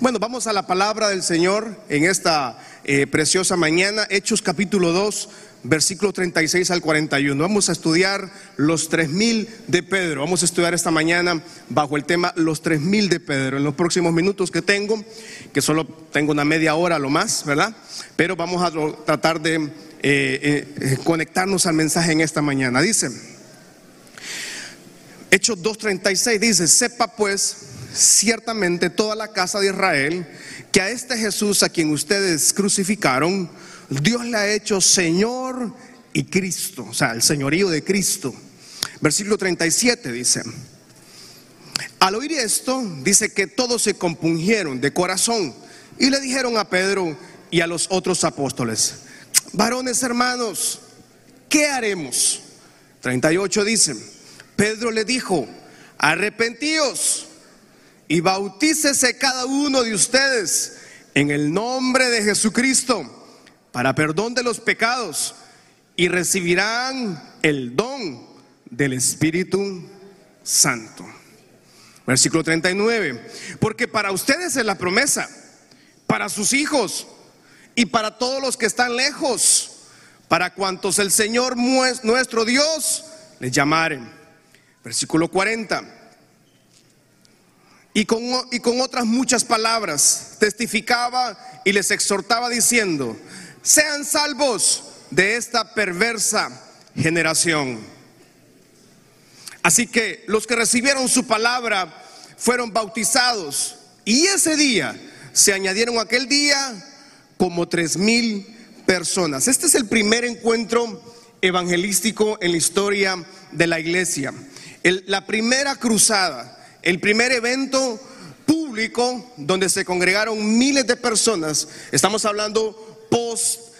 Bueno, vamos a la palabra del Señor en esta eh, preciosa mañana, Hechos capítulo 2, versículo 36 al 41. Vamos a estudiar los tres mil de Pedro. Vamos a estudiar esta mañana bajo el tema los tres mil de Pedro. En los próximos minutos que tengo, que solo tengo una media hora lo más, ¿verdad? Pero vamos a tratar de eh, eh, conectarnos al mensaje en esta mañana. Dice, Hechos 2.36 dice, sepa pues ciertamente toda la casa de Israel que a este Jesús a quien ustedes crucificaron, Dios le ha hecho Señor y Cristo, o sea, el señorío de Cristo. Versículo 37 dice, al oír esto, dice que todos se compungieron de corazón y le dijeron a Pedro y a los otros apóstoles, varones hermanos, ¿qué haremos? 38 dice, Pedro le dijo, arrepentíos y bautícese cada uno de ustedes en el nombre de Jesucristo para perdón de los pecados y recibirán el don del Espíritu Santo. Versículo 39. Porque para ustedes es la promesa, para sus hijos y para todos los que están lejos, para cuantos el Señor nuestro Dios les llamaren. Versículo 40. Y con, y con otras muchas palabras testificaba y les exhortaba diciendo, sean salvos de esta perversa generación. Así que los que recibieron su palabra fueron bautizados y ese día se añadieron aquel día como tres mil personas. Este es el primer encuentro evangelístico en la historia de la iglesia. la primera cruzada, el primer evento público donde se congregaron miles de personas. Estamos hablando post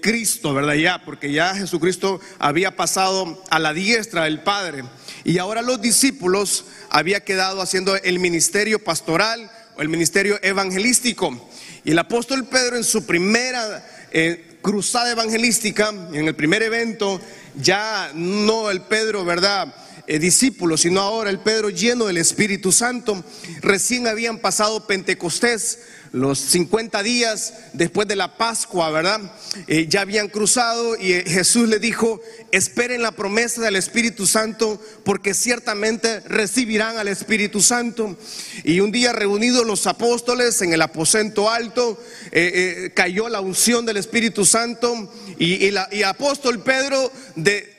Cristo, ¿verdad? Ya, porque ya Jesucristo había pasado a la diestra del Padre y ahora los discípulos había quedado haciendo el ministerio pastoral o el ministerio evangelístico. Y el apóstol Pedro en su primera eh, cruzada evangelística, en el primer evento, ya no el Pedro, ¿verdad? Eh, discípulo, sino ahora el Pedro lleno del Espíritu Santo. Recién habían pasado Pentecostés, los 50 días después de la Pascua, ¿verdad? Eh, ya habían cruzado y eh, Jesús le dijo, esperen la promesa del Espíritu Santo porque ciertamente recibirán al Espíritu Santo. Y un día reunidos los apóstoles en el aposento alto, cayó la unción del Espíritu Santo y, y, y apóstol Pedro de,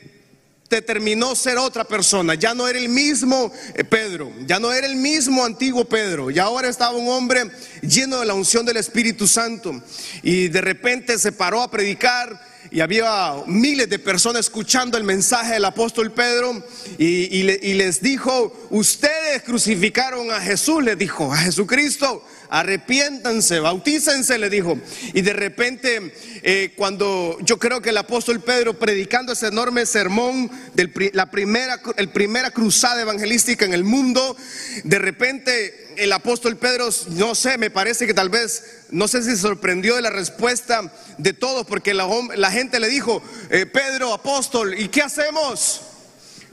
determinó ser otra persona. Ya no era el mismo eh, Pedro, ya no era el mismo antiguo Pedro. Y ahora estaba un hombre lleno de la unción del Espíritu Santo. Y de repente se paró a predicar y había miles de personas escuchando el mensaje del apóstol Pedro y, les dijo, ustedes crucificaron a Jesús, les dijo, a Jesucristo, arrepiéntanse, bautícense, le dijo. Y de repente, eh, cuando yo creo que el apóstol Pedro predicando ese enorme sermón de la primera, el primera cruzada evangelística en el mundo, de repente el apóstol Pedro, no sé, me parece que tal vez, no sé si se sorprendió de la respuesta de todos, porque la, gente le dijo, eh, Pedro, apóstol, ¿y qué hacemos?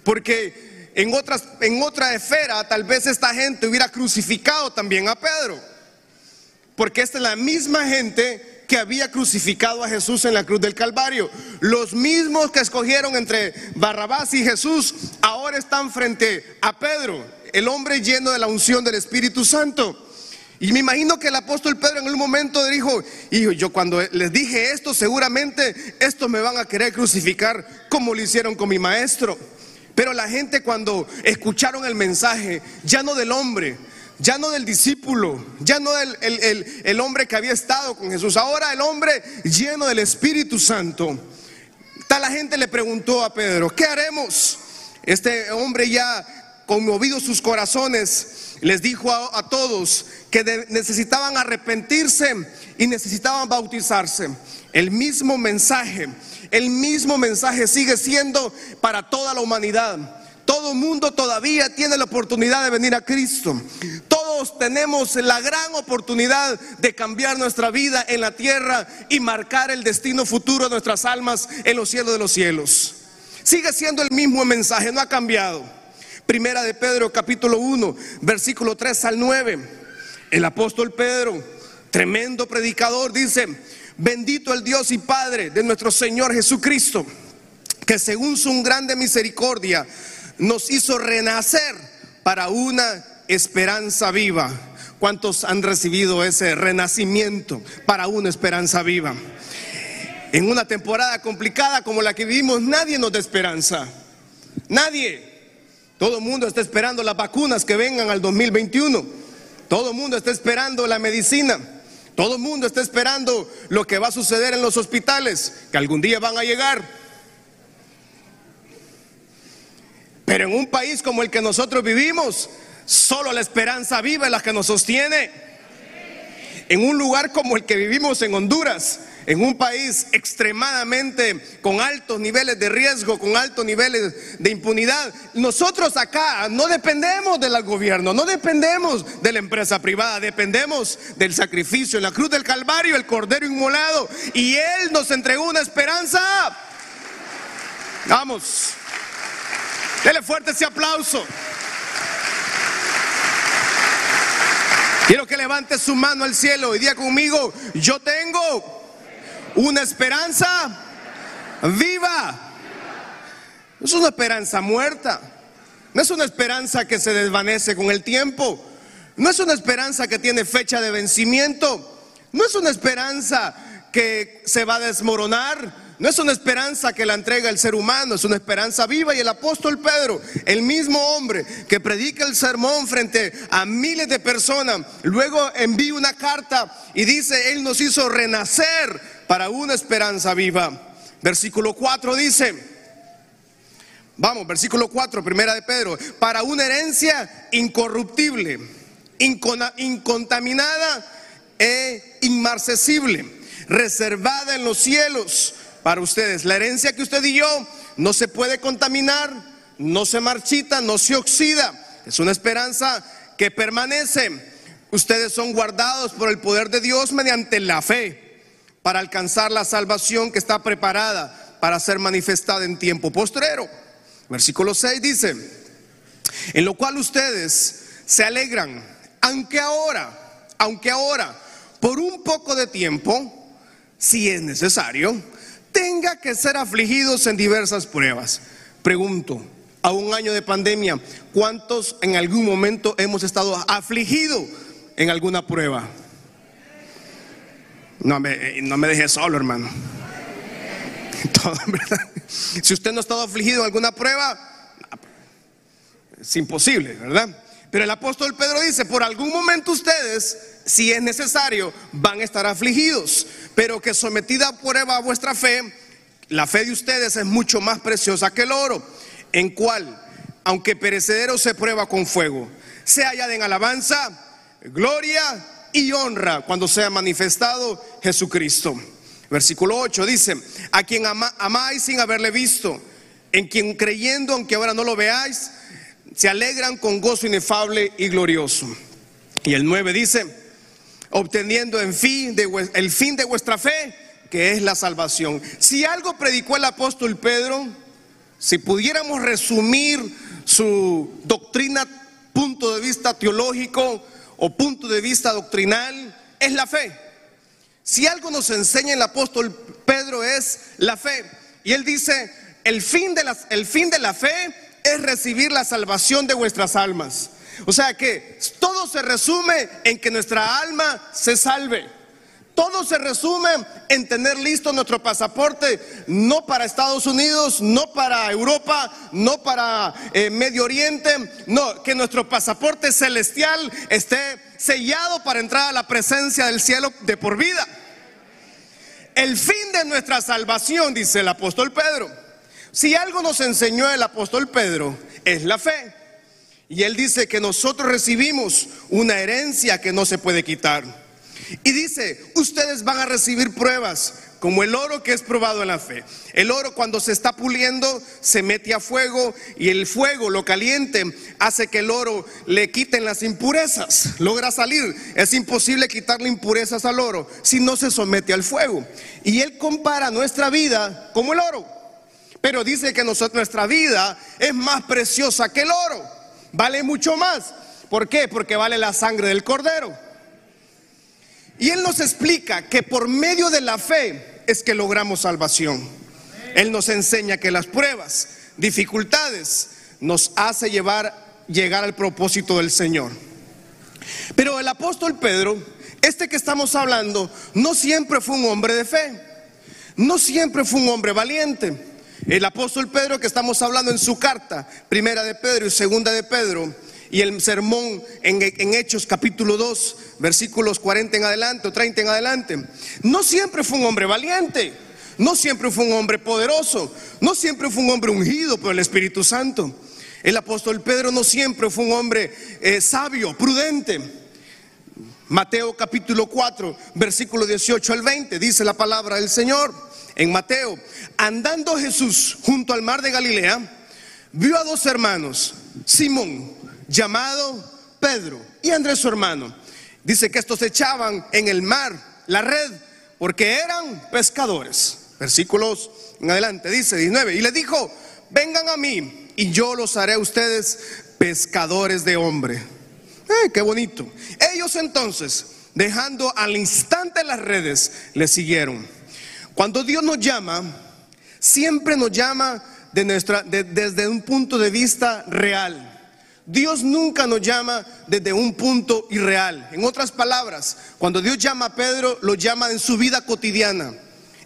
Porque en, otras, en otra esfera tal vez esta gente hubiera crucificado también a Pedro, porque esta es la misma gente que había crucificado a Jesús en la cruz del Calvario. Los mismos que escogieron entre Barrabás y Jesús ahora están frente a Pedro el hombre lleno de la unción del Espíritu Santo. Y me imagino que el apóstol Pedro en un momento dijo, hijo, yo cuando les dije esto, seguramente estos me van a querer crucificar como lo hicieron con mi maestro. Pero la gente cuando escucharon el mensaje, ya no del hombre, ya no del discípulo, ya no del el, hombre que había estado con Jesús, ahora el hombre lleno del Espíritu Santo. Tal la gente le preguntó a Pedro, ¿qué haremos? Este hombre ya conmovidos sus corazones, les dijo a, todos que necesitaban arrepentirse y necesitaban bautizarse. El mismo mensaje, el mismo mensaje sigue siendo para toda la humanidad. Todo mundo todavía tiene la oportunidad de venir a Cristo. Todos tenemos la gran oportunidad de cambiar nuestra vida en la tierra y marcar el destino futuro de nuestras almas en los cielos de los cielos. Sigue siendo el mismo mensaje, no ha cambiado. Primera de Pedro capítulo 1, versículo 3 al 9. El apóstol Pedro, tremendo predicador, dice, bendito el Dios y Padre de nuestro Señor Jesucristo, que según su grande misericordia nos hizo renacer para una esperanza viva. ¿Cuántos han recibido ese renacimiento para una esperanza viva? En una temporada complicada como la que vivimos, nadie nos da esperanza. Nadie. Todo el mundo está esperando las vacunas que vengan al 2021. Todo el mundo está esperando la medicina. Todo el mundo está esperando lo que va a suceder en los hospitales, que algún día van a llegar. Pero en un país como el que nosotros vivimos, solo la esperanza viva es la que nos sostiene. En un lugar como el que vivimos en Honduras, en un país extremadamente con altos niveles de riesgo, con altos niveles de impunidad. Nosotros acá no dependemos del gobierno, no dependemos de la empresa privada, dependemos del sacrificio en la cruz del Calvario, el Cordero inmolado. Y Él nos entregó una esperanza. Vamos, dele fuerte ese aplauso. Quiero que levante su mano al cielo y diga conmigo, yo tengo una esperanza viva. No es una esperanza muerta. No es una esperanza que se desvanece con el tiempo. No es una esperanza que tiene fecha de vencimiento. No es una esperanza que se va a desmoronar. No es una esperanza que la entrega el ser humano, es una esperanza viva. Y el apóstol Pedro, el mismo hombre que predica el sermón frente a miles de personas, luego envía una carta y dice, Él nos hizo renacer para una esperanza viva. Versículo 4 dice, vamos, versículo 4, primera de Pedro, para una herencia incorruptible, incontaminada e inmarcesible, reservada en los cielos para ustedes. La herencia que usted y yo no se puede contaminar, no se marchita, no se oxida. Es una esperanza que permanece. Ustedes son guardados por el poder de Dios mediante la fe para alcanzar la salvación que está preparada para ser manifestada en tiempo postrero. Versículo 6 dice, en lo cual ustedes se alegran, aunque ahora, aunque ahora, por un poco de tiempo, si es necesario, tenga que ser afligidos en diversas pruebas. Pregunto, a un año de pandemia, ¿cuántos en algún momento hemos estado afligidos en alguna prueba? No me, eh, no me deje solo, hermano. Si usted no ha estado afligido en alguna prueba, es imposible, ¿verdad? Pero el apóstol Pedro dice, por algún momento ustedes, si es necesario, van a estar afligidos, pero que sometida a prueba a vuestra fe, la fe de ustedes es mucho más preciosa que el oro, en cual, aunque perecedero se prueba con fuego, se halla en alabanza, gloria y honra cuando sea manifestado Jesucristo. Versículo 8 dice, a quien amáis sin haberle visto, en quien creyendo, aunque ahora no lo veáis, se alegran con gozo inefable y glorioso. Y el 9 dice, obteniendo en fin de, el fin de vuestra fe, que es la salvación. Si algo predicó el apóstol Pedro, si pudiéramos resumir su doctrina, punto de vista teológico, o punto de vista doctrinal es la fe. Si algo nos enseña el apóstol Pedro es la fe. Y él dice, el fin de la, el fin de la fe es recibir la salvación de vuestras almas. O sea que todo se resume en que nuestra alma se salve. Todo se resume en tener listo nuestro pasaporte, no para Estados Unidos, no para Europa, no para eh, Medio Oriente, no, que nuestro pasaporte celestial esté sellado para entrar a la presencia del cielo de por vida. El fin de nuestra salvación, dice el apóstol Pedro. Si algo nos enseñó el apóstol Pedro, es la fe. Y él dice que nosotros recibimos una herencia que no se puede quitar. Y dice, ustedes van a recibir pruebas, como el oro que es probado en la fe. El oro cuando se está puliendo se mete a fuego y el fuego lo caliente hace que el oro le quiten las impurezas, logra salir. Es imposible quitarle impurezas al oro si no se somete al fuego. Y él compara nuestra vida como el oro. Pero dice que nuestra vida es más preciosa que el oro. Vale mucho más. ¿Por qué? Porque vale la sangre del cordero. Y Él nos explica que por medio de la fe es que logramos salvación. Él nos enseña que las pruebas, dificultades, nos hace llevar, llegar al propósito del Señor. Pero el apóstol Pedro, este que estamos hablando, no siempre fue un hombre de fe, no siempre fue un hombre valiente. El apóstol Pedro que estamos hablando en su carta, primera de Pedro y segunda de Pedro, y el sermón en, Hechos capítulo 2, versículos 40 en adelante o 30 en adelante, no siempre fue un hombre valiente, no siempre fue un hombre poderoso, no siempre fue un hombre ungido por el Espíritu Santo. El apóstol Pedro no siempre fue un hombre eh, sabio, prudente. Mateo capítulo 4, versículo 18 al 20, dice la palabra del Señor. En Mateo, andando Jesús junto al mar de Galilea, vio a dos hermanos, Simón, llamado Pedro, y Andrés su hermano. Dice que estos echaban en el mar la red porque eran pescadores. Versículos en adelante, dice 19, y le dijo, vengan a mí y yo los haré a ustedes pescadores de hombre. Eh, qué bonito. Ellos entonces, dejando al instante las redes, le siguieron. Cuando Dios nos llama, siempre nos llama desde un punto de vista real. Dios nunca nos llama desde un punto irreal. En otras palabras, cuando Dios llama a Pedro, lo llama en su vida cotidiana,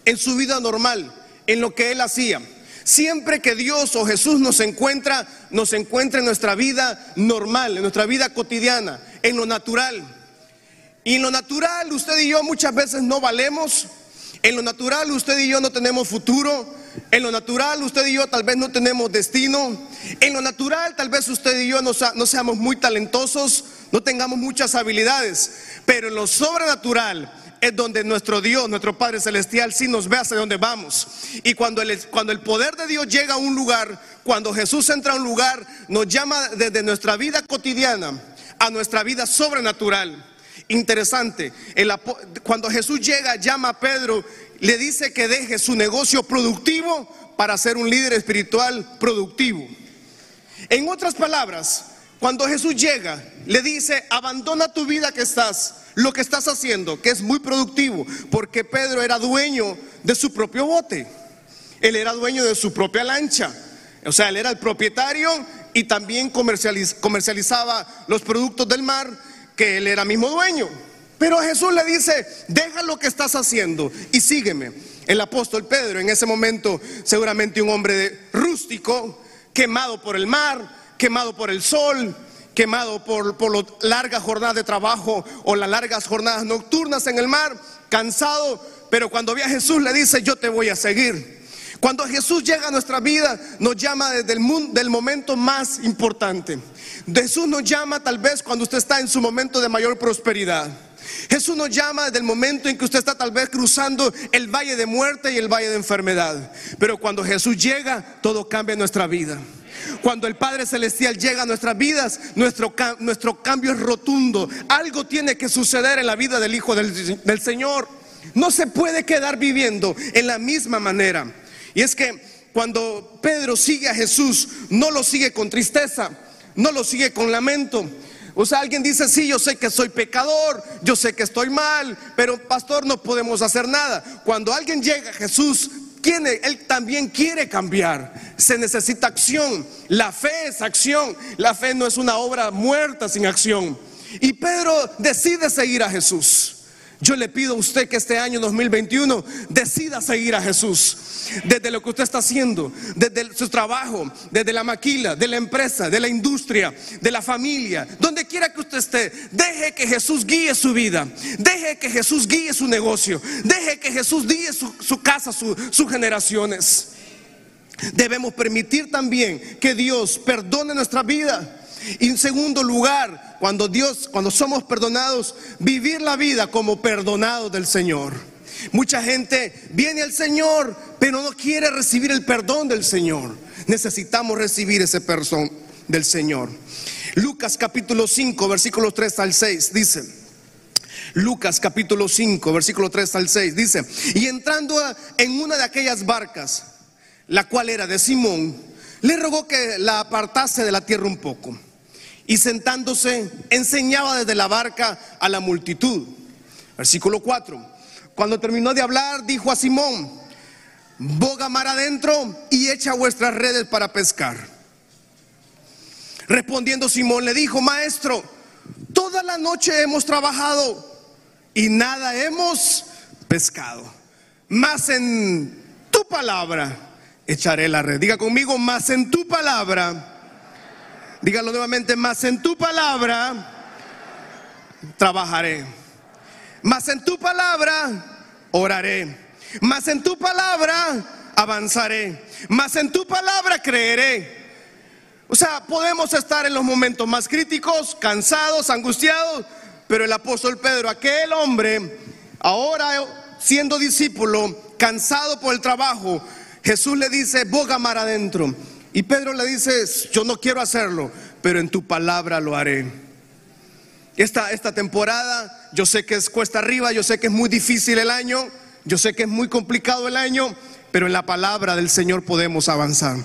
en su vida normal, en lo que él hacía. Siempre que Dios o Jesús nos encuentra, nos encuentra en nuestra vida normal, en nuestra vida cotidiana, en lo natural. Y en lo natural usted y yo muchas veces no valemos. En lo natural usted y yo no tenemos futuro. En lo natural usted y yo tal vez no tenemos destino. En lo natural tal vez usted y yo no, seamos muy talentosos, no tengamos muchas habilidades. Pero en lo sobrenatural es donde nuestro Dios, nuestro Padre Celestial, sí nos ve hacia dónde vamos. Y cuando el, cuando el poder de Dios llega a un lugar, cuando Jesús entra a un lugar, nos llama desde nuestra vida cotidiana a nuestra vida sobrenatural. Interesante, cuando Jesús llega, llama a Pedro, le dice que deje su negocio productivo para ser un líder espiritual productivo. En otras palabras, cuando Jesús llega, le dice, abandona tu vida que estás lo que estás haciendo, que es muy productivo, porque Pedro era dueño de su propio bote, él era dueño de su propia lancha, o sea, él era el propietario y también comercializaba los productos del mar, que él era mismo dueño. Pero Jesús le dice, deja lo que estás haciendo y sígueme. El apóstol Pedro, en ese momento seguramente un hombre rústico, quemado por el mar, quemado por el sol, quemado por, por las largas jornadas de trabajo o las largas jornadas nocturnas en el mar, cansado, pero cuando ve a Jesús le dice, yo te voy a seguir. Cuando Jesús llega a nuestra vida, nos llama desde el mundo, del momento más importante. Jesús nos llama tal vez cuando usted está en su momento de mayor prosperidad. Jesús nos llama desde el momento en que usted está tal vez cruzando el valle de muerte y el valle de enfermedad. Pero cuando Jesús llega, todo cambia en nuestra vida. Cuando el Padre Celestial llega a nuestras vidas, nuestro, nuestro cambio es rotundo. Algo tiene que suceder en la vida del Hijo del, del Señor. No se puede quedar viviendo en la misma manera. Y es que cuando Pedro sigue a Jesús, no lo sigue con tristeza, no lo sigue con lamento. O sea, alguien dice, sí, yo sé que soy pecador, yo sé que estoy mal, pero pastor, no podemos hacer nada. Cuando alguien llega a Jesús, él también quiere cambiar. Se necesita acción. La fe es acción. La fe no es una obra muerta sin acción. Y Pedro decide seguir a Jesús. Yo le pido a usted que este año 2021 decida seguir a Jesús. Desde lo que usted está haciendo, desde su trabajo, desde la maquila, de la empresa, de la industria, de la familia, donde quiera que usted esté, deje que Jesús guíe su vida, deje que Jesús guíe su negocio, deje que Jesús guíe su, casa, sus generaciones. Debemos permitir también que Dios perdone nuestra vida. Y en segundo lugar, cuando Dios, cuando somos perdonados, vivir la vida como perdonados del Señor. Mucha gente viene al Señor, pero no quiere recibir el perdón del Señor. Necesitamos recibir ese perdón del Señor. Lucas capítulo 5, versículos 3 al 6 dice, Lucas capítulo 5, versículo 3 al 6 dice, y entrando en una de aquellas barcas, la cual era de Simón, le rogó que la apartase de la tierra un poco. Y sentándose, enseñaba desde la barca a la multitud. Versículo 4. Cuando terminó de hablar, dijo a Simón, boga mar adentro y echa vuestras redes para pescar. Respondiendo Simón le dijo, maestro, toda la noche hemos trabajado y nada hemos pescado. Más en tu palabra echaré la red. Diga conmigo, más en tu palabra. Dígalo nuevamente, más en tu palabra trabajaré. Más en tu palabra oraré. Más en tu palabra avanzaré. Más en tu palabra creeré. O sea, podemos estar en los momentos más críticos, cansados, angustiados, pero el apóstol Pedro, aquel hombre, ahora siendo discípulo, cansado por el trabajo, Jesús le dice, mar adentro. Y Pedro le dice, yo no quiero hacerlo, pero en tu palabra lo haré. Esta, esta temporada, yo sé que es cuesta arriba, yo sé que es muy difícil el año, yo sé que es muy complicado el año, pero en la palabra del Señor podemos avanzar.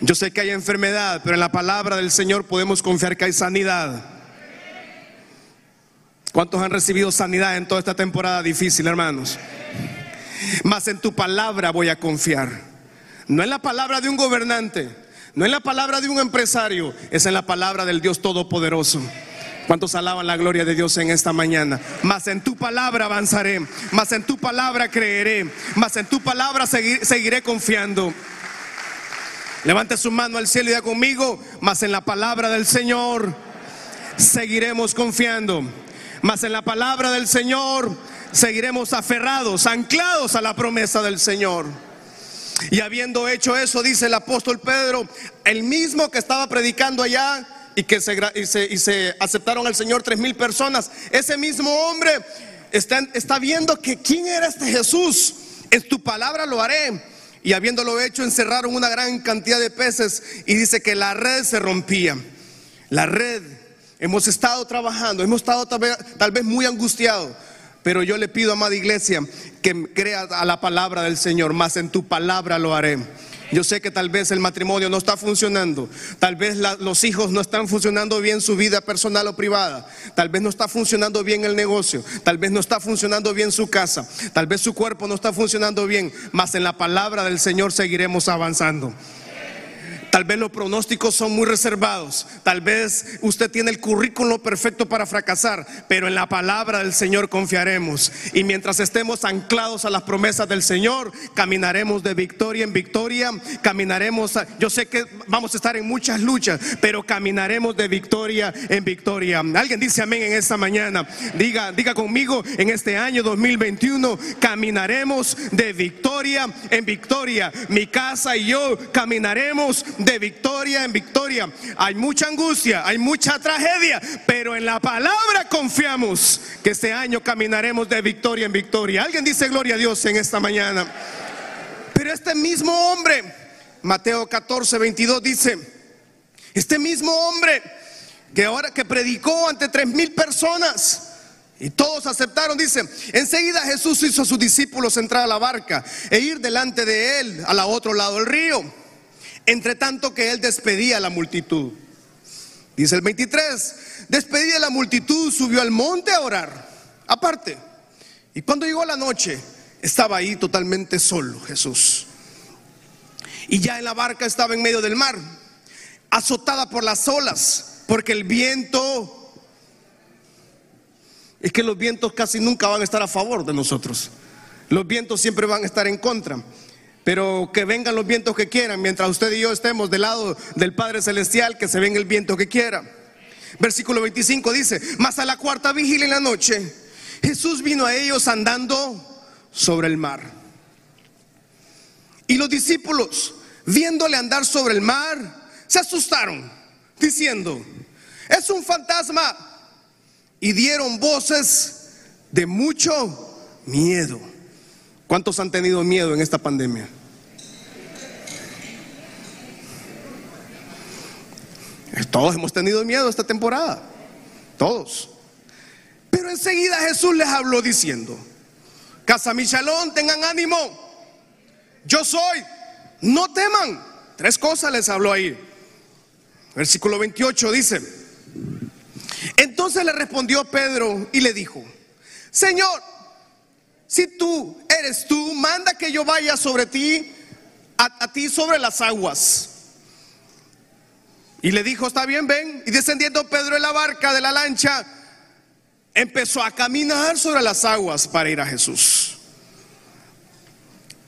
Yo sé que hay enfermedad, pero en la palabra del Señor podemos confiar que hay sanidad. ¿Cuántos han recibido sanidad en toda esta temporada difícil, hermanos? Mas en tu palabra voy a confiar. No en la palabra de un gobernante, no en la palabra de un empresario, es en la palabra del Dios Todopoderoso. ¿Cuántos alaban la gloria de Dios en esta mañana? Mas en tu palabra avanzaré, mas en tu palabra creeré, mas en tu palabra seguiré confiando. Levante su mano al cielo y diga conmigo, mas en la palabra del Señor seguiremos confiando. Mas en la palabra del Señor seguiremos aferrados, anclados a la promesa del Señor. Y habiendo hecho eso, dice el apóstol Pedro, el mismo que estaba predicando allá y que se, aceptaron al Señor tres mil personas, ese mismo hombre está, está viendo que quién era este Jesús. En tu palabra lo haré y habiéndolo hecho encerraron una gran cantidad de peces y dice que la red se rompía. La red, hemos estado trabajando, hemos estado tal vez, tal vez muy angustiados, pero yo le pido, amada iglesia, que crea a la palabra del Señor, más en tu palabra lo haré. Yo sé que tal vez el matrimonio no está funcionando, tal vez los hijos no están funcionando bien su vida personal o privada, tal vez no está funcionando bien el negocio, tal vez no está funcionando bien su casa, tal vez su cuerpo no está funcionando bien, mas en la palabra del Señor seguiremos avanzando. Tal vez los pronósticos son muy reservados. Tal vez usted tiene el currículo perfecto para fracasar, pero en la palabra del Señor confiaremos. Y mientras estemos anclados a las promesas del Señor, caminaremos de victoria en victoria. Caminaremos, yo sé que vamos a estar en muchas luchas, pero caminaremos de victoria en victoria. Alguien dice amén en esta mañana. Diga, diga conmigo, en este año 2021 caminaremos de victoria en victoria. Mi casa y yo caminaremos de victoria en victoria. Hay mucha angustia, hay mucha tragedia, pero en la palabra confiamos que este año caminaremos de victoria en victoria. Alguien dice gloria a Dios en esta mañana. Pero este mismo hombre, Mateo 14, 22 dice, este mismo hombre que ahora que predicó ante tres mil personas, y todos aceptaron, dice, enseguida Jesús hizo a sus discípulos entrar a la barca e ir delante de él al otro lado del río entre tanto que él despedía a la multitud. Dice el 23, despedía la multitud, subió al monte a orar, aparte. Y cuando llegó la noche, estaba ahí totalmente solo Jesús. Y ya en la barca estaba en medio del mar, azotada por las olas, porque el viento, es que los vientos casi nunca van a estar a favor de nosotros. Los vientos siempre van a estar en contra. Pero que vengan los vientos que quieran, mientras usted y yo estemos del lado del Padre Celestial, que se venga el viento que quiera. Versículo 25 dice, mas a la cuarta vigilia en la noche, Jesús vino a ellos andando sobre el mar. Y los discípulos, viéndole andar sobre el mar, se asustaron, diciendo, es un fantasma. Y dieron voces de mucho miedo. ¿Cuántos han tenido miedo en esta pandemia? Todos hemos tenido miedo esta temporada. Todos. Pero enseguida Jesús les habló diciendo, Casa Michalón, tengan ánimo. Yo soy. No teman. Tres cosas les habló ahí. Versículo 28 dice, entonces le respondió Pedro y le dijo, Señor, si tú eres tú, manda que yo vaya sobre ti, a, ti sobre las aguas. Y le dijo, está bien, ven. Y descendiendo Pedro en la barca de la lancha, empezó a caminar sobre las aguas para ir a Jesús.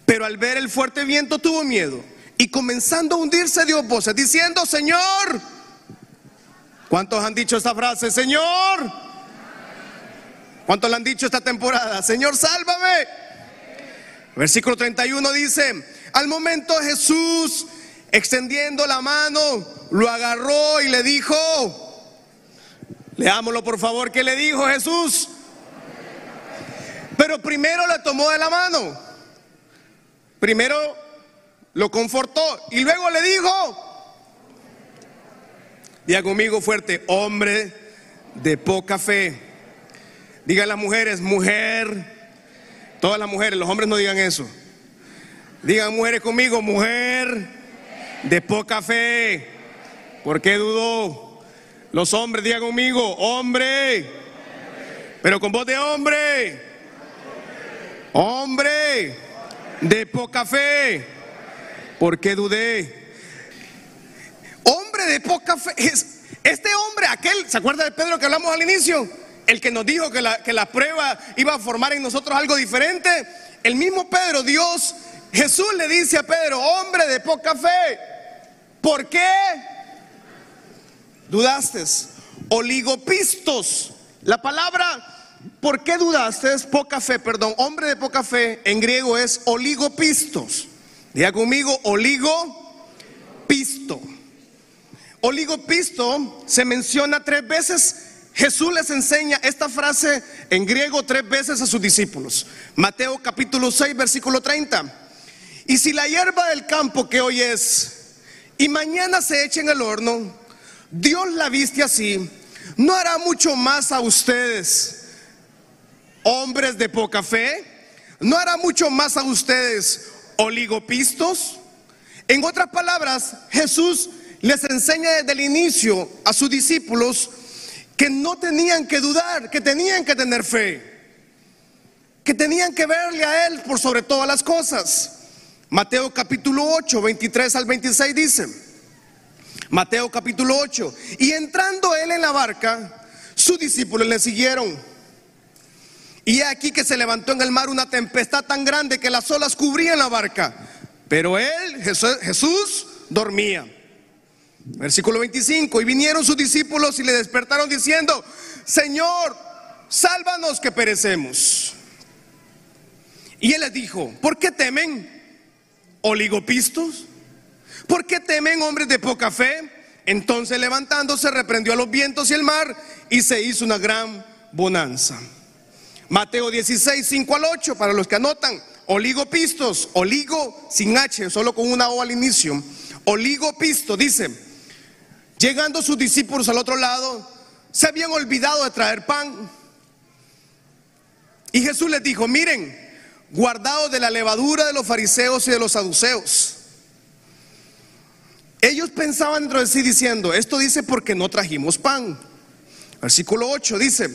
Pero al ver el fuerte viento tuvo miedo y comenzando a hundirse dio voces diciendo, Señor, ¿cuántos han dicho esta frase? Señor, ¿cuántos le han dicho esta temporada? Señor, sálvame. Versículo 31 dice, al momento Jesús, extendiendo la mano, lo agarró y le dijo, leámoslo por favor, ¿qué le dijo Jesús? Pero primero le tomó de la mano, primero lo confortó y luego le dijo, diga conmigo fuerte, hombre de poca fe. Digan las mujeres, mujer, todas las mujeres, los hombres no digan eso. Digan mujeres conmigo, mujer de poca fe. ¿Por qué dudó? Los hombres, digan conmigo, hombre. Pero con voz de hombre. Hombre de poca fe. ¿Por qué dudé? Hombre de poca fe. Este hombre, aquel, ¿se acuerda de Pedro que hablamos al inicio? El que nos dijo que la, prueba iba a formar en nosotros algo diferente. El mismo Pedro, Dios, Jesús le dice a Pedro, hombre de poca fe. ¿Por qué? Dudaste. Oligopistos. La palabra ¿Por qué dudaste? Poca fe, perdón. Hombre de poca fe en griego es oligopistos. Diga conmigo, oligopisto. Oligopisto se menciona tres veces. Jesús les enseña esta frase en griego tres veces a sus discípulos. Mateo capítulo 6, versículo 30. Y si la hierba del campo que hoy es y mañana se echa en el horno, Dios la viste así, no hará mucho más a ustedes, hombres de poca fe, no hará mucho más a ustedes, oligopistos. En otras palabras, Jesús les enseña desde el inicio a sus discípulos que no tenían que dudar, que tenían que tener fe, que tenían que verle a Él por sobre todas las cosas. Mateo capítulo 8, 23 al 26 dice, Mateo capítulo 8, y entrando Él en la barca, sus discípulos le siguieron. Y aquí que se levantó en el mar una tempestad tan grande que las olas cubrían la barca. Pero él, Jesús, Jesús, dormía. Versículo 25. Y vinieron sus discípulos y le despertaron diciendo, Señor, sálvanos que perecemos. Y él les dijo, ¿por qué temen oligopistos? ¿Por qué temen hombres de poca fe? Entonces levantándose reprendió a los vientos y el mar y se hizo una gran bonanza. Mateo 16, 5 al 8, para los que anotan, oligopistos, oligo sin H, solo con una O al inicio. Oligopisto, dice, llegando sus discípulos al otro lado, se habían olvidado de traer pan. Y Jesús les dijo, miren, guardados de la levadura de los fariseos y de los saduceos. Ellos pensaban dentro de sí diciendo, esto dice porque no trajimos pan. Versículo 8 dice,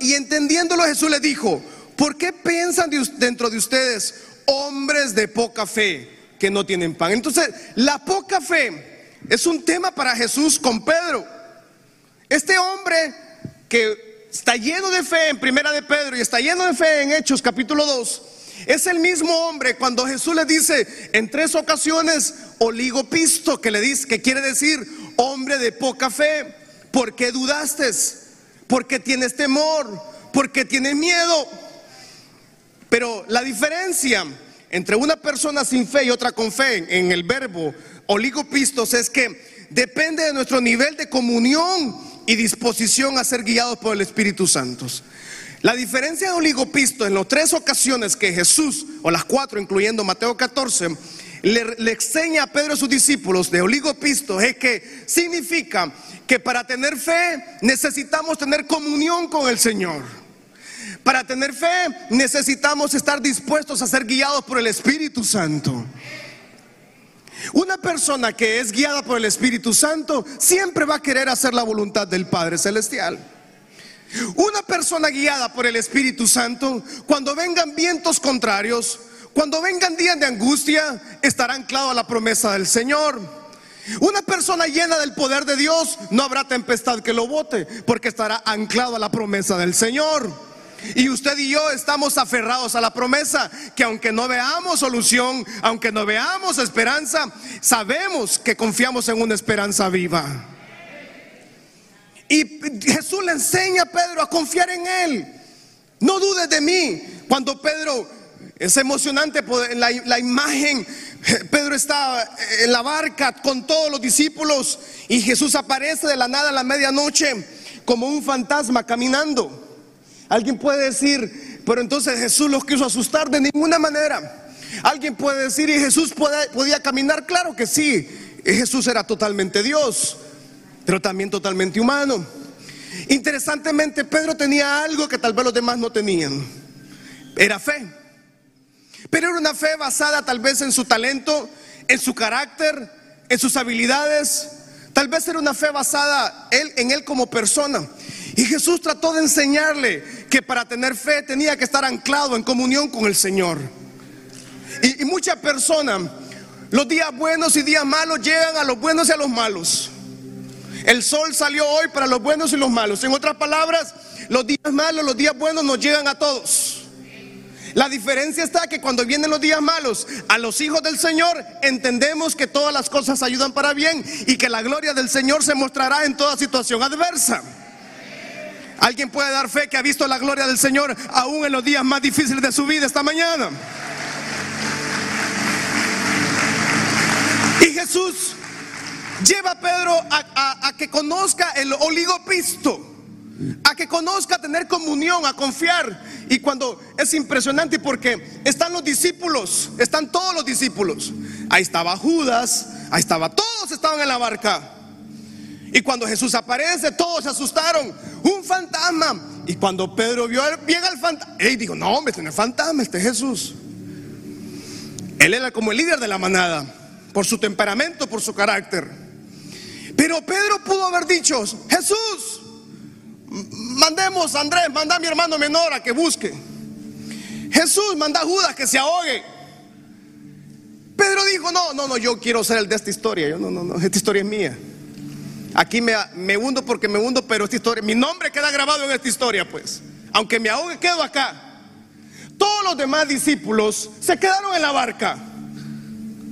y entendiéndolo Jesús le dijo, ¿por qué piensan dentro de ustedes hombres de poca fe que no tienen pan? Entonces, la poca fe es un tema para Jesús con Pedro. Este hombre que está lleno de fe en primera de Pedro y está lleno de fe en Hechos capítulo 2, es el mismo hombre cuando Jesús le dice en tres ocasiones oligopisto, que le dice, que quiere decir hombre de poca fe. ¿Por qué dudaste? ¿Por qué tienes temor? ¿Por qué tienes miedo? Pero la diferencia entre una persona sin fe y otra con fe en el verbo oligopistos es que depende de nuestro nivel de comunión y disposición a ser guiados por el Espíritu Santo. La diferencia de oligopisto en las tres ocasiones que Jesús, o las cuatro incluyendo Mateo 14, le, enseña a Pedro a sus discípulos de oligopisto es que significa que para tener fe necesitamos tener comunión con el Señor. Para tener fe necesitamos estar dispuestos a ser guiados por el Espíritu Santo. Una persona que es guiada por el Espíritu Santo siempre va a querer hacer la voluntad del Padre Celestial. Una persona guiada por el Espíritu Santo, cuando vengan vientos contrarios, cuando vengan días de angustia, estará anclado a la promesa del Señor. Una persona llena del poder de Dios, no habrá tempestad que lo bote, porque estará anclado a la promesa del Señor. Y usted y yo estamos aferrados a la promesa que aunque no veamos solución, aunque no veamos esperanza, sabemos que confiamos en una esperanza viva. Y Jesús le enseña a Pedro a confiar en Él. No dudes de mí. Cuando Pedro, es emocionante la, la imagen, Pedro está en la barca con todos los discípulos y Jesús aparece de la nada a la medianoche como un fantasma caminando. Alguien puede decir, pero entonces Jesús los quiso asustar de ninguna manera. Alguien puede decir, ¿y Jesús podía caminar? Claro que sí. Jesús era totalmente Dios pero también totalmente humano. Interesantemente, Pedro tenía algo que tal vez los demás no tenían. Era fe. Pero era una fe basada tal vez en su talento, en su carácter, en sus habilidades. Tal vez era una fe basada en él como persona. Y Jesús trató de enseñarle que para tener fe tenía que estar anclado en comunión con el Señor. Y, muchas personas, los días buenos y días malos llegan a los buenos y a los malos. El sol salió hoy para los buenos y los malos. En otras palabras, los días malos, los días buenos nos llegan a todos. La diferencia está que cuando vienen los días malos, a los hijos del Señor entendemos que todas las cosas ayudan para bien y que la gloria del Señor se mostrará en toda situación adversa. Alguien puede dar fe que ha visto la gloria del Señor aún en los días más difíciles de su vida esta mañana. Y Jesús lleva a Pedro a, que conozca el oligopisto, a que conozca tener comunión, a confiar. Y cuando es impresionante porque están los discípulos, están todos los discípulos. Ahí estaba Judas, ahí estaba, todos estaban en la barca. Y cuando Jesús aparece, todos se asustaron. Un fantasma. Y cuando Pedro vio bien al fantasma, él dijo, no hombre, este no es fantasma, este es Jesús. Él era como el líder de la manada, por su temperamento, por su carácter. Pero Pedro pudo haber dicho, Jesús, mandemos a Andrés, manda a mi hermano menor a que busque. Jesús, manda a Judas que se ahogue. Pedro dijo, no, no, no, yo quiero ser el de esta historia. Yo, no, no, no, esta historia es mía. Aquí me, me hundo porque me hundo, pero esta historia, mi nombre queda grabado en esta historia, pues. Aunque me ahogue, quedo acá. Todos los demás discípulos se quedaron en la barca.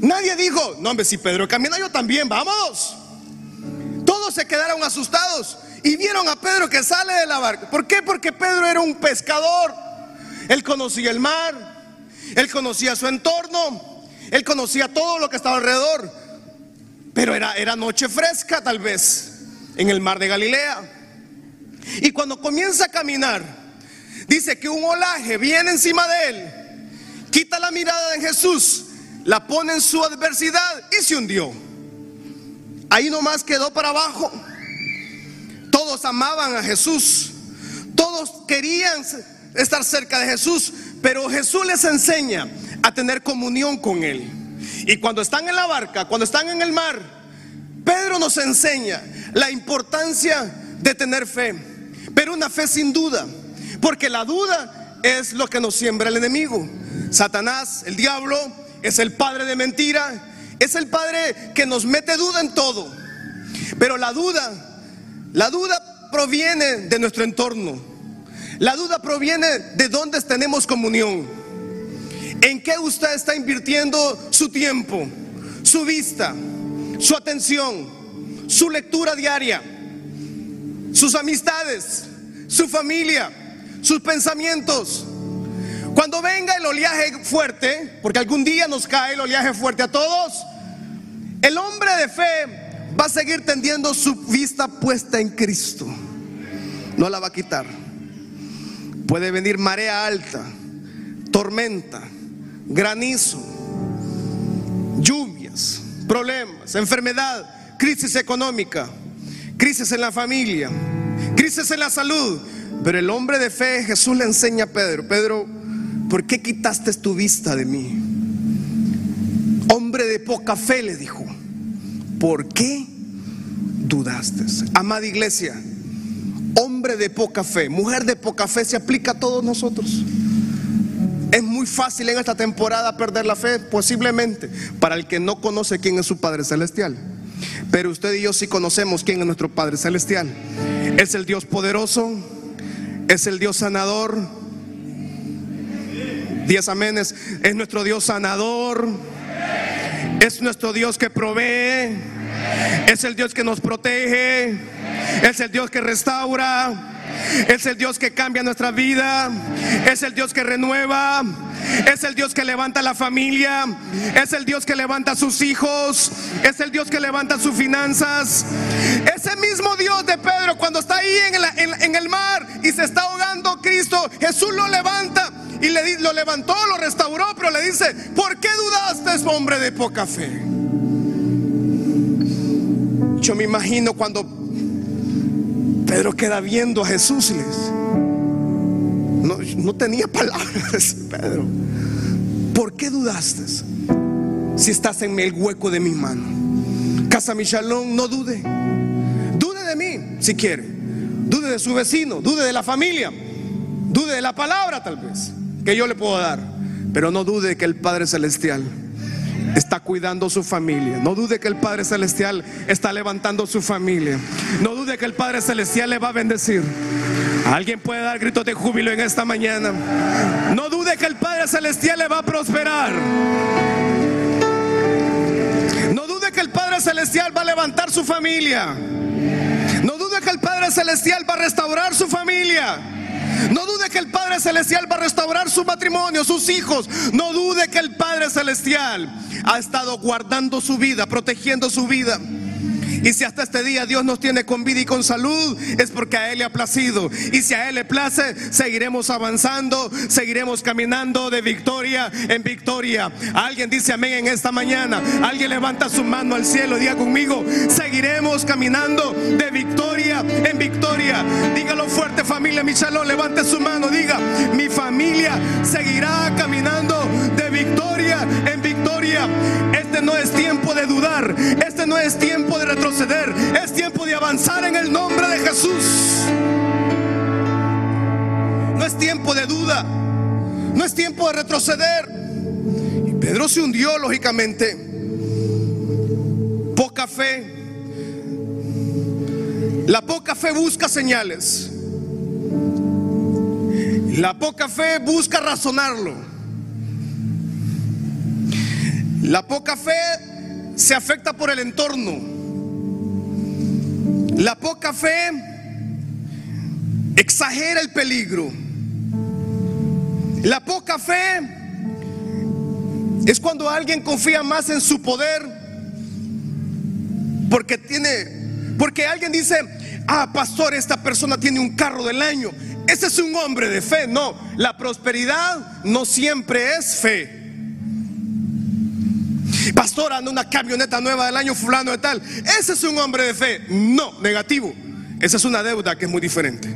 Nadie dijo, no, hombre, si Pedro camina, yo también, vamos se quedaron asustados y vieron a Pedro que sale de la barca. ¿Por qué? Porque Pedro era un pescador. Él conocía el mar, él conocía su entorno, él conocía todo lo que estaba alrededor. Pero era, era noche fresca tal vez en el mar de Galilea. Y cuando comienza a caminar, dice que un olaje viene encima de él, quita la mirada de Jesús, la pone en su adversidad y se hundió. Ahí nomás quedó para abajo. Todos amaban a Jesús. Todos querían estar cerca de Jesús. Pero Jesús les enseña a tener comunión con Él. Y cuando están en la barca, cuando están en el mar, Pedro nos enseña la importancia de tener fe. Pero una fe sin duda. Porque la duda es lo que nos siembra el enemigo. Satanás, el diablo, es el padre de mentira es el Padre que nos mete duda en todo. Pero la duda, la duda proviene de nuestro entorno. La duda proviene de donde tenemos comunión. ¿En qué usted está invirtiendo su tiempo, su vista, su atención, su lectura diaria, sus amistades, su familia, sus pensamientos? Cuando venga el oleaje fuerte, porque algún día nos cae el oleaje fuerte a todos, el hombre de fe va a seguir tendiendo su vista puesta en Cristo. No la va a quitar. Puede venir marea alta, tormenta, granizo, lluvias, problemas, enfermedad, crisis económica, crisis en la familia, crisis en la salud. Pero el hombre de fe, Jesús le enseña a Pedro, Pedro, ¿por qué quitaste tu vista de mí? Hombre de poca fe, le dijo, ¿por qué dudaste? Amada iglesia, Hombre de poca fe, mujer de poca fe, se aplica a todos nosotros. Es muy fácil en esta temporada perder la fe, posiblemente, para el que no conoce quién es su Padre Celestial. Pero usted y yo sí conocemos quién es nuestro Padre Celestial. Es el Dios poderoso, es el Dios sanador. Diez amenes, es nuestro Dios sanador, es nuestro Dios que provee, es el Dios que nos protege, es el Dios que restaura. Es el Dios que cambia nuestra vida. Es el Dios que renueva. Es el Dios que levanta la familia. Es el Dios que levanta a sus hijos. Es el Dios que levanta sus finanzas. Ese mismo Dios de Pedro cuando está ahí en, el mar y se está ahogando Cristo, Jesús lo levanta y lo levantó, lo restauró, pero le dice, ¿por qué dudaste, hombre de poca fe? Yo me imagino cuando Pedro queda viendo a Jesús les... No, no tenía palabras, Pedro. ¿Por qué dudaste? Si estás en el hueco de mi mano. Casa Michalón, no dude. Dude de mí, si quiere. Dude de su vecino, dude de la familia. Dude de la palabra tal vez que yo le puedo dar. Pero no dude que el Padre Celestial está cuidando su familia. No dude que el Padre Celestial está levantando su familia. No dude que el Padre Celestial le va a bendecir. Alguien puede dar gritos de júbilo en esta mañana. No dude que el Padre Celestial le va a prosperar. No dude que el Padre Celestial va a levantar su familia. No dude que el Padre Celestial va a restaurar su familia. No dude que el Padre Celestial va a restaurar su matrimonio, sus hijos. No dude que el Padre Celestial ha estado guardando su vida, protegiendo su vida. Y si hasta este día Dios nos tiene con vida y con salud, es porque a Él le ha placido. Y si a Él le place, seguiremos avanzando, seguiremos caminando de victoria en victoria. Alguien dice amén en esta mañana. Alguien levanta su mano al cielo, diga conmigo, seguiremos caminando de victoria en victoria. Dígalo fuerte familia Michalón, levante su mano, diga, mi familia seguirá caminando de victoria en Este no es tiempo de dudar, este no es tiempo de retroceder es tiempo de avanzar en el nombre de Jesús. No es tiempo de duda. No es tiempo de retroceder. Y Pedro se hundió, lógicamente. Poca fe. La poca fe busca señales. La poca fe busca razonarlo. La poca fe se afecta por el entorno. La poca fe exagera el peligro. La poca fe es cuando alguien confía más en su poder porque tiene, porque alguien dice, ah, pastor, esta persona tiene un carro del año. Ese es un hombre de fe. No, la prosperidad no siempre es fe. Pastor, anda una camioneta nueva del año fulano de tal. Ese es un hombre de fe. No, negativo. Esa es una deuda que es muy diferente.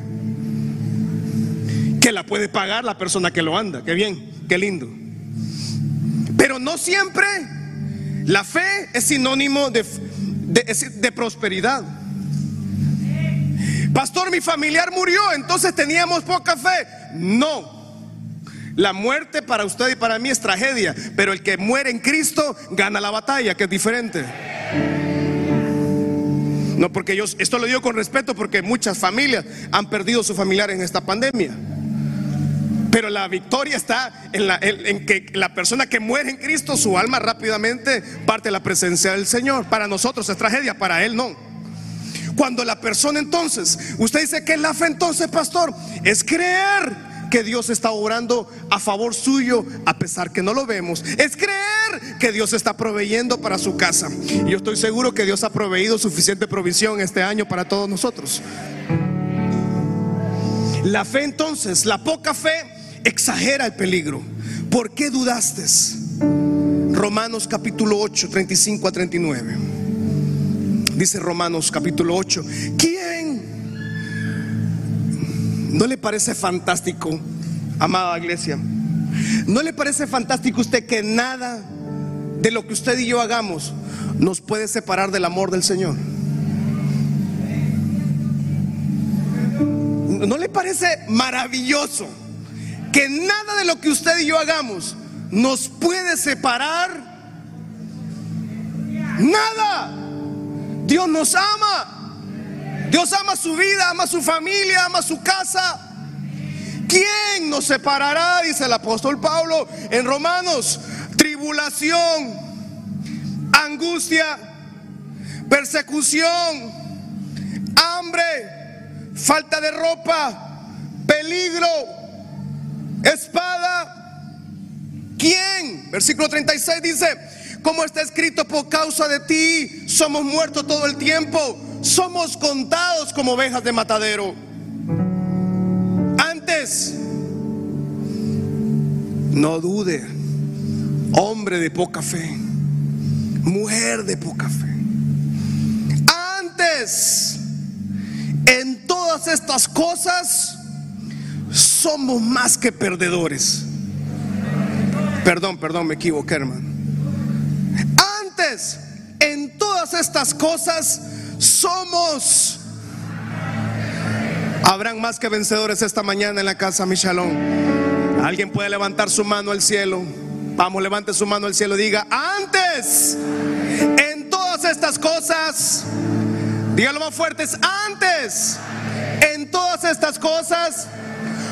Que la puede pagar la persona que lo anda. Qué bien, qué lindo. Pero no siempre la fe es sinónimo de, de prosperidad. Pastor, mi familiar murió, entonces teníamos poca fe. No, la muerte para usted y para mí es tragedia, pero el que muere en Cristo gana la batalla, que es diferente. No, porque yo esto lo digo con respeto porque muchas familias han perdido su familiar en esta pandemia. Pero la victoria está en, en, que la persona que muere en Cristo, su alma rápidamente parte de la presencia del Señor. Para nosotros es tragedia, para Él no. Cuando la persona entonces, usted dice que es la fe entonces, pastor, es creer que Dios está obrando a favor suyo a pesar que no lo vemos. Es creer que Dios está proveyendo para su casa. Yo estoy seguro que Dios ha proveído suficiente provisión este año para todos nosotros. La fe entonces, la poca fe, exagera el peligro. ¿Por qué dudaste? Romanos capítulo 8, 35 a 39. Dice Romanos capítulo 8, ¿quién ¿No le parece fantástico, amada iglesia? ¿No le parece fantástico usted que nada de lo que usted y yo hagamos nos puede separar del amor del Señor? ¿No le parece maravilloso que nada de lo que usted y yo hagamos nos puede separar? Nada. Dios nos ama. Dios ama su vida, ama su familia, ama su casa. ¿Quién nos separará? Dice el apóstol Pablo en Romanos. Tribulación, angustia, persecución, hambre, falta de ropa, peligro, espada. ¿Quién? Versículo 36 dice, como está escrito, por causa de ti somos muertos todo el tiempo, somos contados como ovejas de matadero. Antes, no dude, hombre de poca fe, mujer de poca fe. Antes, en todas estas cosas, somos más que perdedores. Perdón, perdón, me equivoqué, hermano. Antes, en todas estas cosas, somos. Habrán más que vencedores esta mañana en la casa, mi shalom. Alguien puede levantar su mano al cielo. Vamos, levante su mano al cielo. Diga, antes, en todas estas cosas, dígalo más fuertes, antes, en todas estas cosas,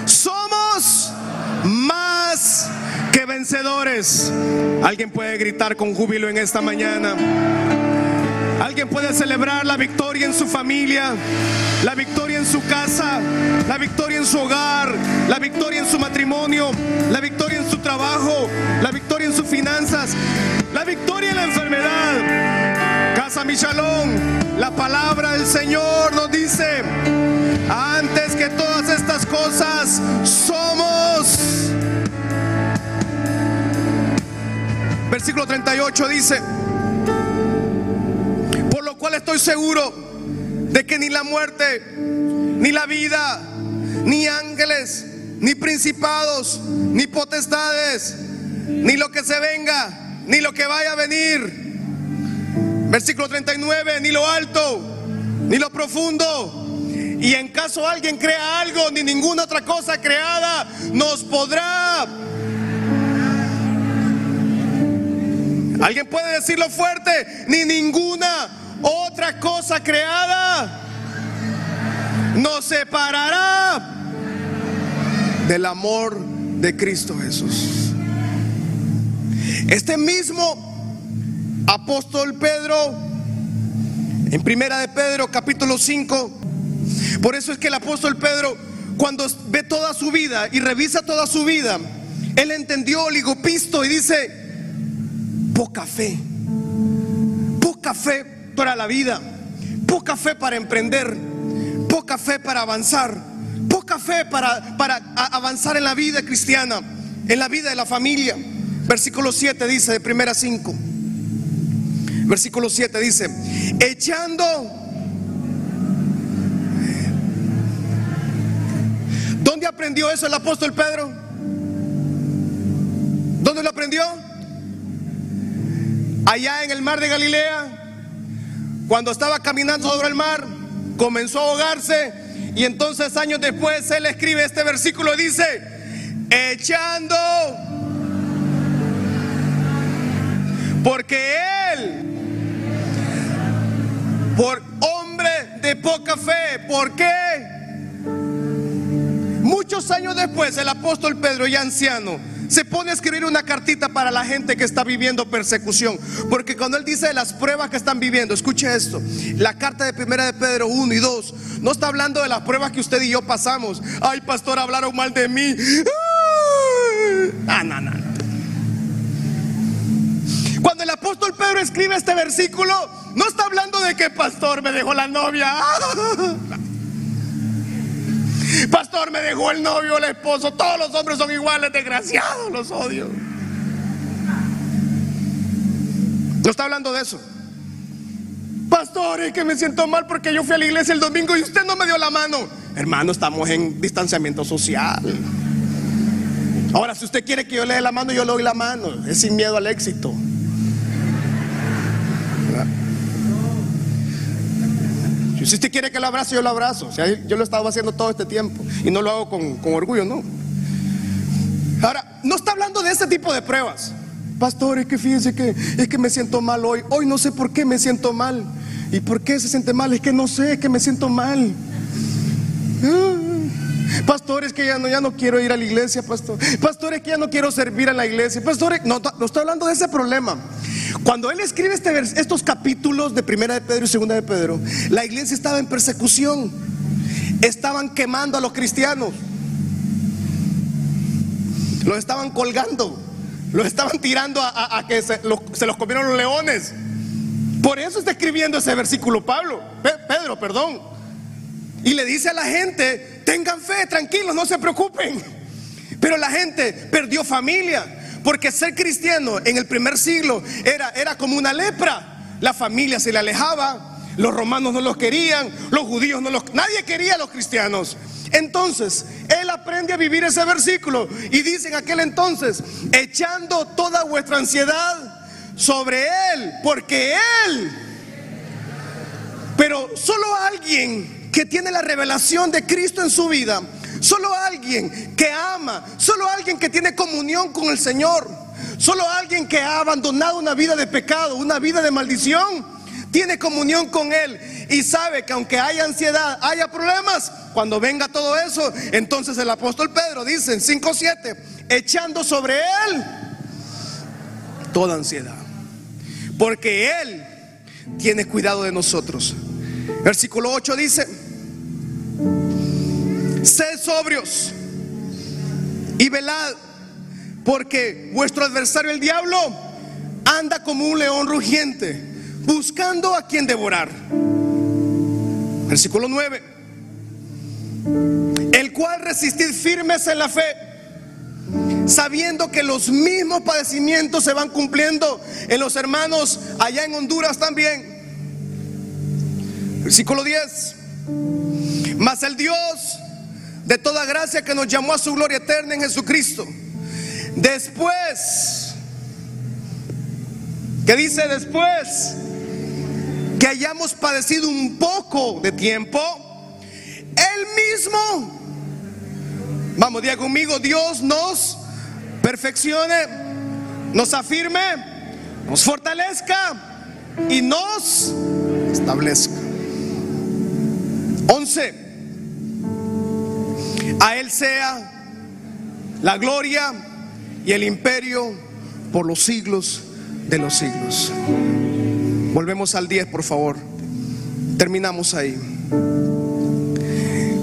somos más que vencedores. Alguien puede gritar con júbilo en esta mañana. Alguien puede celebrar la victoria en su familia, la victoria en su casa, la victoria en su hogar, la victoria en su matrimonio, la victoria en su trabajo, la victoria en sus finanzas, la victoria en la enfermedad. Casa Michalón, la palabra del Señor nos dice, antes que todas estas cosas, somos... Versículo 38 dice, cual estoy seguro de que ni la muerte, ni la vida, ni ángeles, ni principados, ni potestades, ni lo que se venga, ni lo que vaya a venir. Versículo 39, ni lo alto, ni lo profundo. Y en caso alguien crea algo, ni ninguna otra cosa creada nos podrá. Alguien puede decirlo fuerte, ni ninguna otra cosa creada nos separará del amor de Cristo Jesús. Este mismo apóstol Pedro, en primera de Pedro capítulo 5, por eso es que el apóstol Pedro, cuando ve toda su vida y revisa toda su vida, él entendió ligopisto y dice, poca fe, poca fe para la vida, poca fe para emprender, poca fe para avanzar, poca fe para, para avanzar en la vida cristiana, en la vida de la familia. Versículo 7 dice de primera 5. Versículo 7 dice, echando ¿Dónde aprendió eso el apóstol Pedro? ¿Dónde lo aprendió? Allá en el mar de Galilea, cuando estaba caminando sobre el mar, comenzó a ahogarse y entonces años después él escribe este versículo dice, echando, porque él, por hombre de poca fe, ¿por qué? Muchos años después, el apóstol Pedro, ya anciano, se pone a escribir una cartita para la gente que está viviendo persecución. Porque cuando él dice de las pruebas que están viviendo, escuche esto, la carta de primera de Pedro 1 y 2, no está hablando de las pruebas que usted y yo pasamos. Ay, pastor, hablaron mal de mí. Ah, no, no. Cuando el apóstol Pedro escribe este versículo, no está hablando de que pastor me dejó la novia. Pastor, me dejó el novio, el esposo. Todos los hombres son iguales, desgraciados, los odio. No está hablando de eso. Pastor, es que me siento mal porque yo fui a la iglesia el domingo y usted no me dio la mano. Hermano, estamos en distanciamiento social. Ahora, si usted quiere que yo le dé la mano, yo le doy la mano. Es sin miedo al éxito. Si usted quiere que lo abrace, yo lo abrazo. O sea, yo lo he estado haciendo todo este tiempo y no lo hago con, con orgullo, no. Ahora, no está hablando de este tipo de pruebas. Pastor, es que fíjense que es que me siento mal hoy. Hoy no sé por qué me siento mal. ¿Y por qué se siente mal? Es que no sé, es que me siento mal. Ah. Pastor, es que ya no, ya no quiero ir a la iglesia, pastor. Pastor, es que ya no quiero servir a la iglesia. Pastor, no, no estoy hablando de ese problema. Cuando él escribe este, estos capítulos de Primera de Pedro y Segunda de Pedro, la iglesia estaba en persecución. Estaban quemando a los cristianos. Los estaban colgando. Los estaban tirando a, que se los, se los comieron los leones. Por eso está escribiendo ese versículo Pablo, Pedro, perdón. Y le dice a la gente, tengan fe, tranquilos, no se preocupen. Pero la gente perdió familia, porque ser cristiano en el primer siglo era, era como una lepra. La familia se le alejaba, los romanos no los querían, los judíos no los... Nadie quería a los cristianos. Entonces, él aprende a vivir ese versículo y dice en aquel entonces, echando toda vuestra ansiedad sobre Él, porque Él, pero solo alguien que tiene la revelación de Cristo en su vida, solo alguien que ama, solo alguien que tiene comunión con el Señor, solo alguien que ha abandonado una vida de pecado, una vida de maldición, tiene comunión con Él y sabe que aunque haya ansiedad, haya problemas, cuando venga todo eso, entonces el apóstol Pedro dice en 5.7, echando sobre Él toda ansiedad. Porque Él tiene cuidado de nosotros. Versículo 8 dice, sed sobrios y velad, porque vuestro adversario el diablo anda como un león rugiente, buscando a quien devorar. Versículo 9, el cual resistid firmes en la fe sabiendo que los mismos padecimientos se van cumpliendo en los hermanos allá en Honduras también. Versículo 10. Mas el Dios de toda gracia que nos llamó a su gloria eterna en Jesucristo, después, que dice después, que hayamos padecido un poco de tiempo, Él mismo, vamos, diga conmigo, Dios nos perfeccione, nos afirme, nos fortalezca y nos establezca. 11. A Él sea la gloria y el imperio por los siglos de los siglos. Volvemos al 10, por favor. Terminamos ahí.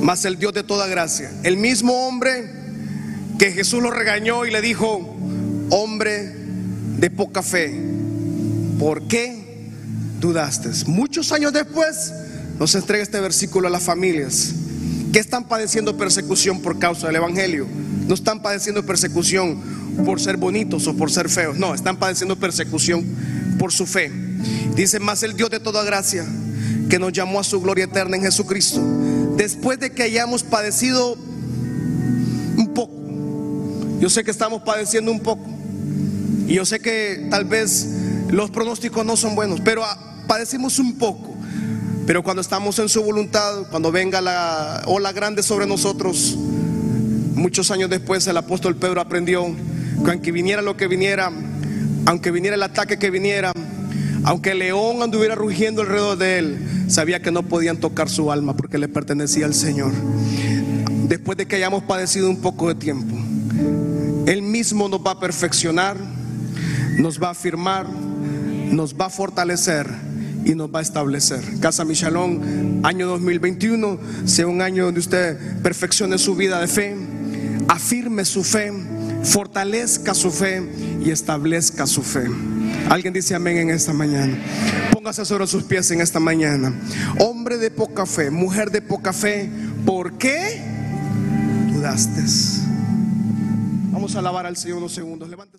Mas el Dios de toda gracia, el mismo hombre que Jesús lo regañó y le dijo, hombre de poca fe, ¿por qué dudaste? Muchos años después nos entrega este versículo a las familias que están padeciendo persecución por causa del Evangelio. No están padeciendo persecución por ser bonitos o por ser feos, no, están padeciendo persecución por su fe. Dice más el Dios de toda gracia que nos llamó a su gloria eterna en Jesucristo. Después de que hayamos padecido un poco, yo sé que estamos padeciendo un poco. Y yo sé que tal vez los pronósticos no son buenos, pero ah, padecimos un poco. Pero cuando estamos en su voluntad, cuando venga la ola grande sobre nosotros, muchos años después el apóstol Pedro aprendió que aunque viniera lo que viniera, aunque viniera el ataque que viniera, aunque el león anduviera rugiendo alrededor de él, sabía que no podían tocar su alma porque le pertenecía al Señor. Después de que hayamos padecido un poco de tiempo, él mismo nos va a perfeccionar, nos va a afirmar, nos va a fortalecer y nos va a establecer. Casa Michalón, año 2021, sea un año donde usted perfeccione su vida de fe, afirme su fe, fortalezca su fe y establezca su fe. Alguien dice amén en esta mañana. Póngase sobre sus pies en esta mañana. Hombre de poca fe, mujer de poca fe, ¿por qué dudaste? Vamos a alabar al Señor unos segundos. Levante